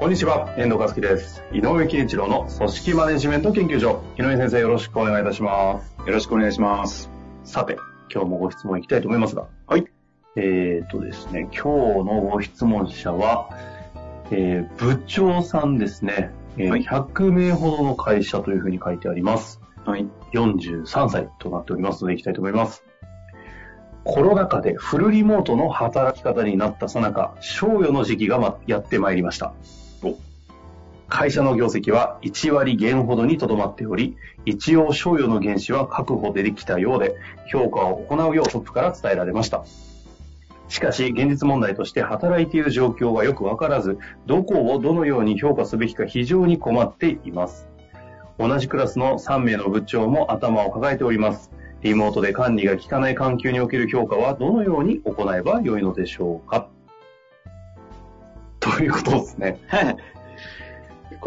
こんにちは、遠藤和樹です。井上健一郎の組織マネジメント研究所。井上先生、よろしくお願いいたします。よろしくお願いします。さて、今日もご質問いきたいと思いますが。はい。えーとですね、今日のご質問者は、えー部長さんですね。えーはい100名ほどの会社というふうに書いてあります。はい。43歳となっておりますので、いきたいと思います。コロナ禍でフルリモートの働き方になったさなか、賞与の時期がまやってまいりました。会社の業績は1割減ほどにとどまっており、一応賞与の原資は確保できたようで、評価を行うようトップから伝えられました。しかし、現実問題として働いている状況がよくわからず、どこをどのように評価すべきか非常に困っています。同じクラスの3名の部長も頭を抱えております。リモートで管理が効かない環境における評価はどのように行えばよいのでしょうかということですね。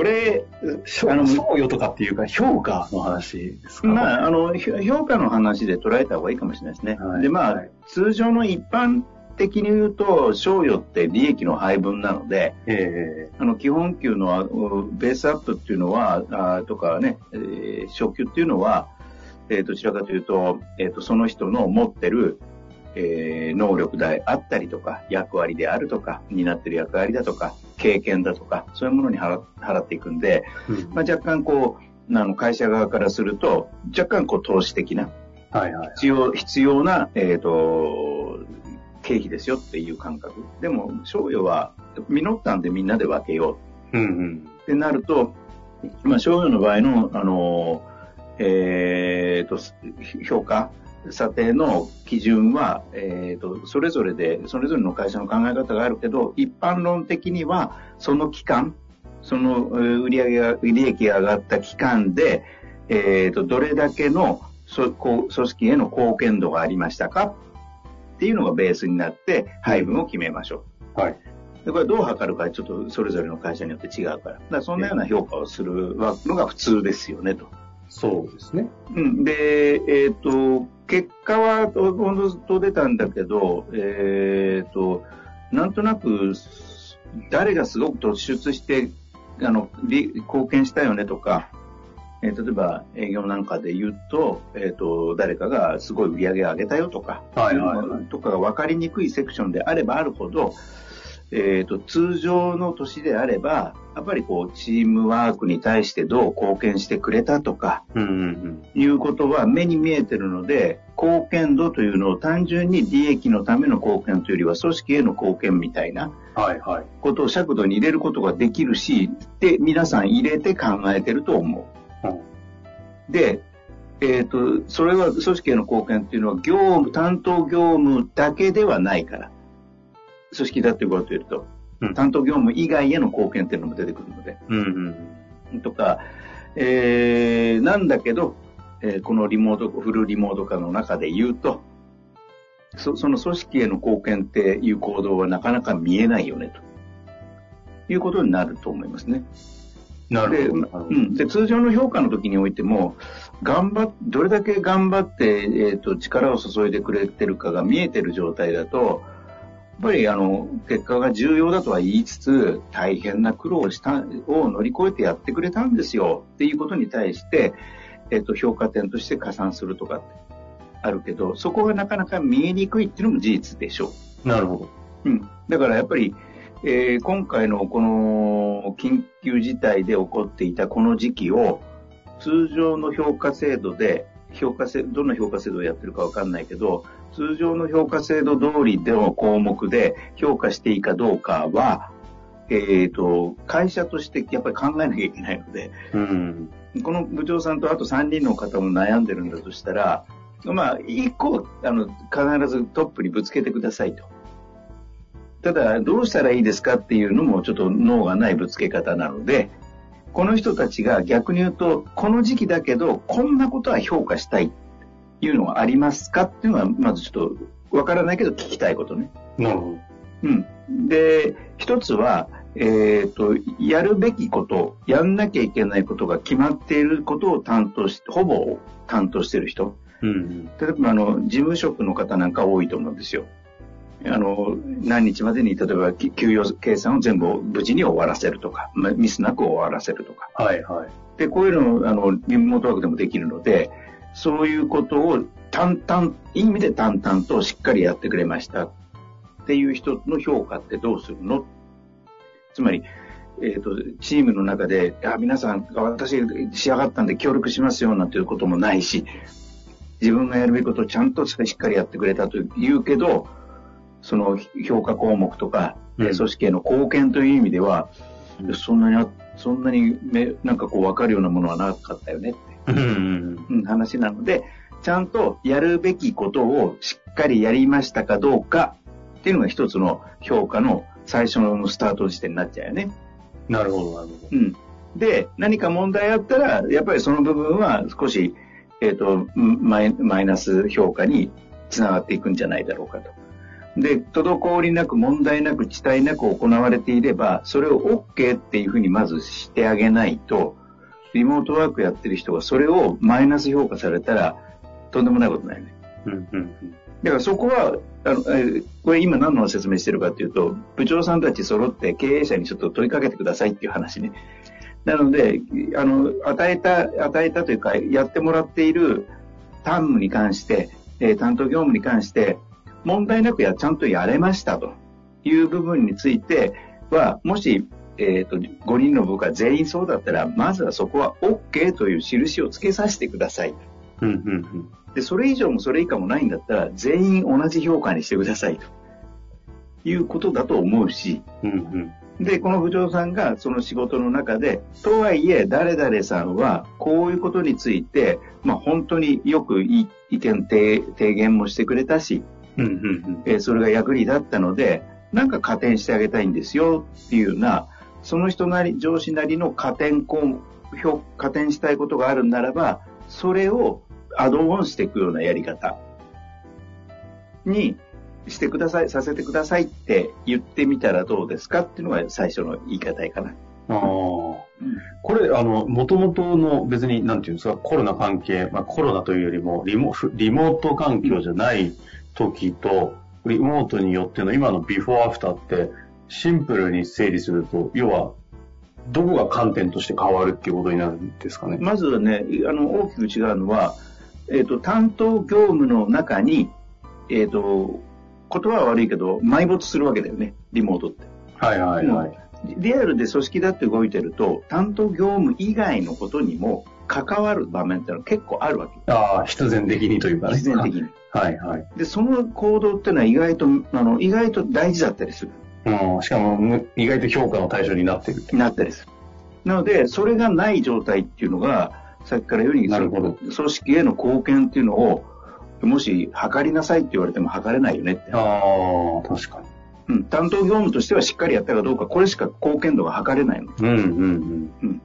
これ、賞あの賞与とかっていうか評価の話ですか？まあ、あの、ひ評価の話で捉えた方がいいかもしれないですね。はい。で、まあ、はい。通常の一般的に言うと、賞与って利益の配分なので、えあの、基本給のうベースアップっていうのは、あとかね、えー昇給っていうのは、えーどちらかというと、えっ、と、その人の持ってる、えー能力であったりとか、役割であるとか、担ってる役割だとか、経験だとか、そういうものに払払っていくんで、ーうんまあ、若干こう、あの会社側からすると、若干こう投資的な、はいはい。必要、必要な、えっ、と、経費ですよっていう感覚。でも、賞与は実ったんでみんなで分けよううんうん。ってなると、まあ、賞与の場合の、あの、えっ、と、評価、査定の基準は、えっ、と、それぞれで、それぞれの会社の考え方があるけど、一般論的には、その期間、そのえー売上が、利益が上がった期間で、えっ、と、どれだけのそこう組織への貢献度がありましたか？っていうのがベースになって配分を決めましょう。はい。で、これどう測るかちょっとそれぞれの会社によって違うから。だからそんなような評価をするのが普通ですよね、と。そうですね。うん。で、えっ、と、結果は、本当と出たんだけど、えっ、と、なんとなく、誰がすごく突出して、あの、り貢献したよねとか、えー例えば営業なんかで言うと、えっ、と、誰かがすごい売り上げを上げたよとか、はいはいはいとかが分かりにくいセクションであればあるほど、えっ、と、通常の年であれば、やっぱりこう、チームワークに対してどう貢献してくれたとか、うんうんうん。いうことは目に見えてるので、貢献度というのを単純に利益のための貢献というよりは、組織への貢献みたいな。ことを尺度に入れることができるし、で、皆さん入れて考えてると思う。うんで、えっ、と、それは組織への貢献っていうのは業務、担当業務だけではないから。組織だっていうことを言うと、うん担当業務以外への貢献っていうのも出てくるので。うんうん。とか、えー、なんだけど、えーこのリモート、フルリモート化の中で言うと、そその組織への貢献っていう行動はなかなか見えないよね、ということになると思いますね。でなるほど。うん、で通常の評価の時においても、頑張っどれだけ頑張って、えー、と力を注いでくれてるかが見えてる状態だと、ぱりあの結果が重要だとは言いつつ、大変な苦労をしたを乗り越えてやってくれたんですよっていうことに対して、えー、と評価点として加算するとかってあるけど、そこがなかなか見えにくいっていうのも事実でしょう。なるほど。うん、だからやっぱり、えー今回のこの緊急事態で起こっていたこの時期を通常の評価制度で評価制どんな評価制度をやってるかわかんないけど通常の評価制度通りでの項目で評価していいかどうかは、えー、と会社としてやっぱり考えなきゃいけないのでうん。この部長さんとあと3人の方も悩んでるんだとしたらまあ、1個あの必ずトップにぶつけてくださいと。ただ、どうしたらいいですかっていうのもちょっと脳がないぶつけ方なので、この人たちが逆に言うと、この時期だけど、こんなことは評価したいっていうのはありますかっていうのは、まずちょっとわからないけど聞きたいことね。なるほど。うん。で、一つは、えっ、と、やるべきこと、やんなきゃいけないことが決まっていることを担当し、ほぼ担当している人。うん。例えば、あの、事務職の方なんか多いと思うんですよ。あの、何日までに、例えば、き給与計算を全部無事に終わらせるとか、まミスなく終わらせるとか。はいはい。で、こういうの、あの、リモートワークでもできるので、そういうことを淡々、いい意味で淡々としっかりやってくれましたっていう人の評価ってどうするの？つまり、えっ、と、チームの中で、あ、皆さん、私仕上がったんで協力しますよなんていうこともないし、自分がやるべきことをちゃんとしっかりやってくれたと言うけど、その評価項目とか、えーうん組織への貢献という意味では、うんそんなにあ、そんなにめ、なんかこう分かるようなものはなかったよねって、うん話なので、ちゃんとやるべきことをしっかりやりましたかどうかっていうのが一つの評価の最初のスタート時点になっちゃうよね。なるほど、なるほうん。で、何か問題あったら、やっぱりその部分は少し、えっ、と、マイマイナス評価につながっていくんじゃないだろうかと。で、滞りなく問題なく遅滞なく行われていれば、それを OK っていうふうにまずしてあげないと、リモートワークやってる人がそれをマイナス評価されたら、とんでもないことないね。ど。うんうんだからそこは、あの、えーこれ今何の説明してるかっていうと、部長さんたち揃って経営者にちょっと問いかけてくださいっていう話ね。なので、あの、与えた、与えたというか、やってもらっている担務に関して、えー担当業務に関して、問題なくや、ちゃんとやれましたという部分については、もし、えっ、と、5人の部下全員そうだったら、まずはそこは OK という印をつけさせてください。うんうんうんで、それ以上もそれ以下もないんだったら、全員同じ評価にしてくださいと。いうことだと思うし、うんうんで、この部長さんがその仕事の中で、とはいえ、誰々さんは、こういうことについて、まあ本当によくい意見提提言もしてくれたし、うんうんうんえそれが役に立ったので、なんか加点してあげたいんですよっていうような、その人なり、上司なりの加点項目、加点したいことがあるならば、それをアドオンしていくようなやり方にしてください、させてくださいって言ってみたらどうですかっていうのが最初の言い方かな。ああ。これ、あの、もともとの別に、なんていうんですか、コロナ関係、まあコロナというよりもリモ、リモート環境じゃない時と、リモートによっての今のビフォーアフターって、シンプルに整理すると、要は、どこが観点として変わるっていうことになるんですかね？まずはね、あの、大きく違うのは、えっ、と、担当業務の中に、えっ、と、言葉は悪いけど、埋没するわけだよね、リモートって。はいはいはい。リアルで組織だって動いてると、担当業務以外のことにも関わる場面ってのは結構あるわけ。ああ、必然的にというかね。必然的に。はいはい。で、その行動ってのは意外と、あの、意外と大事だったりする。うん、しかも、む意外と評価の対象になっている。なったりする。なので、それがない状態っていうのが、さっきから言うように、なるほど組織への貢献っていうのを、もし測りなさいって言われても測れないよねって。ああ、確かに。うん、担当業務としてはしっかりやったかどうか、これしか貢献度が測れないの。うんうん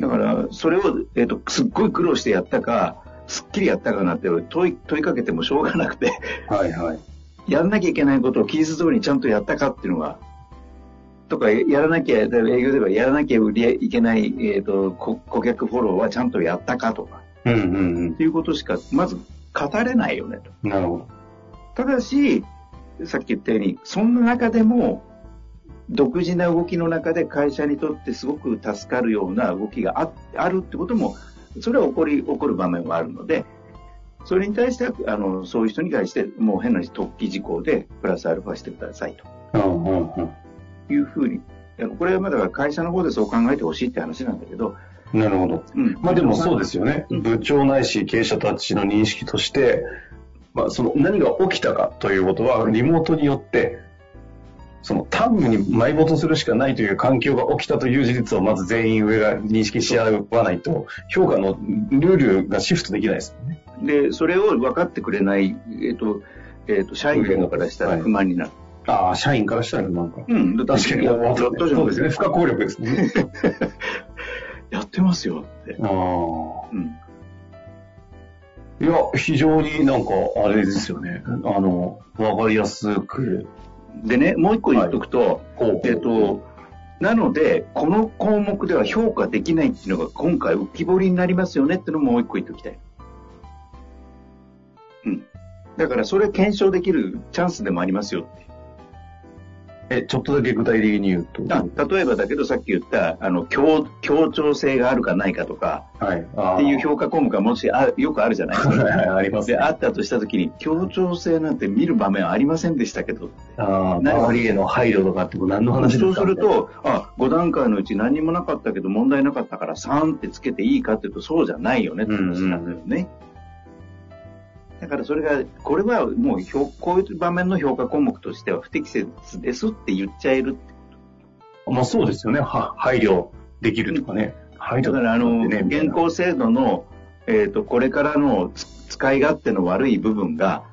だから、それを、えっ、と、すっごい苦労してやったか、すっきりやったかなって問い問いかけてもしょうがなくて、うん。はいはい。やんなきゃいけないことを期日通りにちゃんとやったかっていうのが、とか、やらなきゃ、営業ではやらなきゃいけない、えっ、と、こ顧客フォローはちゃんとやったかとか、うんうんっていうことしか、まず語れないよねと。うん。なるほど。ただし、さっき言ったように、そんな中でも、独自な動きの中で会社にとってすごく助かるような動きがああるってことも、それは起こり、起こる場面はあるので、それに対しては、あの、そういう人に対して、もう変な突起事項で、プラスアルファしてくださいうんうんうん。というふうに、これはまだ会社の方でそう考えてほしいって話なんだけど、なるほど。うん。まあでもそうですよね。うん部長ないし経営者たちの認識として、まあその何が起きたかということは、リモートによって、その単務に埋没するしかないという環境が起きたという事実をまず全員上が認識し合わないと、評価のルールがシフトできないですよね。で、それを分かってくれない、えっ、と、えっ、と、社員からしたら不満になる。ああ、社員からしたらなんか。うん、確かに、そうですね。不可抗力ですね。やってますよって。ああ。うん。いや、非常になんか、あれですよね。あの、わかりやすく。でね、もう一個言っとくと、こうえっ、と、なので、この項目では評価できないっていうのが今回浮き彫りになりますよねっていうのももう一個言っておきたい。うん。だからそれ検証できるチャンスでもありますよって。え、ちょっとだけ具体的に言うと。あ例えばだけどさっき言った、あの、協協調性があるかないかとか、はい。っていう評価項目がもしあよくあるじゃないですか。はいはい、ありますで、ね。あったとしたときに、協調性なんて見る場面はありませんでしたけど、ああ、周りへの配慮とかって何の話ですそうかすると、あ、5段階のうち何にもなかったけど問題なかったから3ってつけていいかっていうとそうじゃないよねって話なんだよね。だからそれが、これはもう評、こういう場面の評価項目としては不適切ですって言っちゃえる。まあそうですよね。は配慮できるとかね。配慮だからあの、ね、現行制度の、えっ、と、これからのつ使い勝手の悪い部分が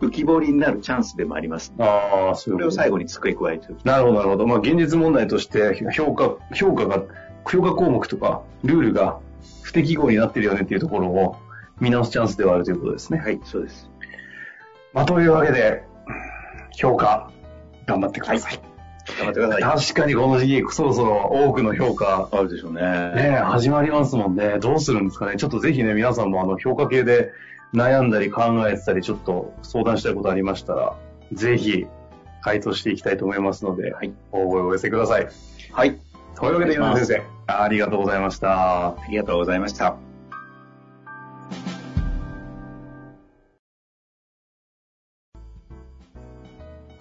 浮き彫りになるチャンスでもあります。ああ、そそうれを最後。後に付け加えてなるほど、なるほど。まあ現実問題として評価、評価が、評価項目とかルールが不適合になってるよねっていうところを見直すチャンスではあるということですね。はい、そうです。まあというわけで、評価、頑張ってください。頑張ってください。確かにこの時期、そろそろ多くの評価、あるでしょうね。ね、始まりますもんね。どうするんですかね。ちょっとぜひね、皆さんもあの、評価系で悩んだり考えてたり、ちょっと相談したいことありましたら、ぜひ、回答していきたいと思いますので、はい。応募をお寄せください。はい。というわけで、お願いします岩根先生、ありがとうございました。ありがとうございました。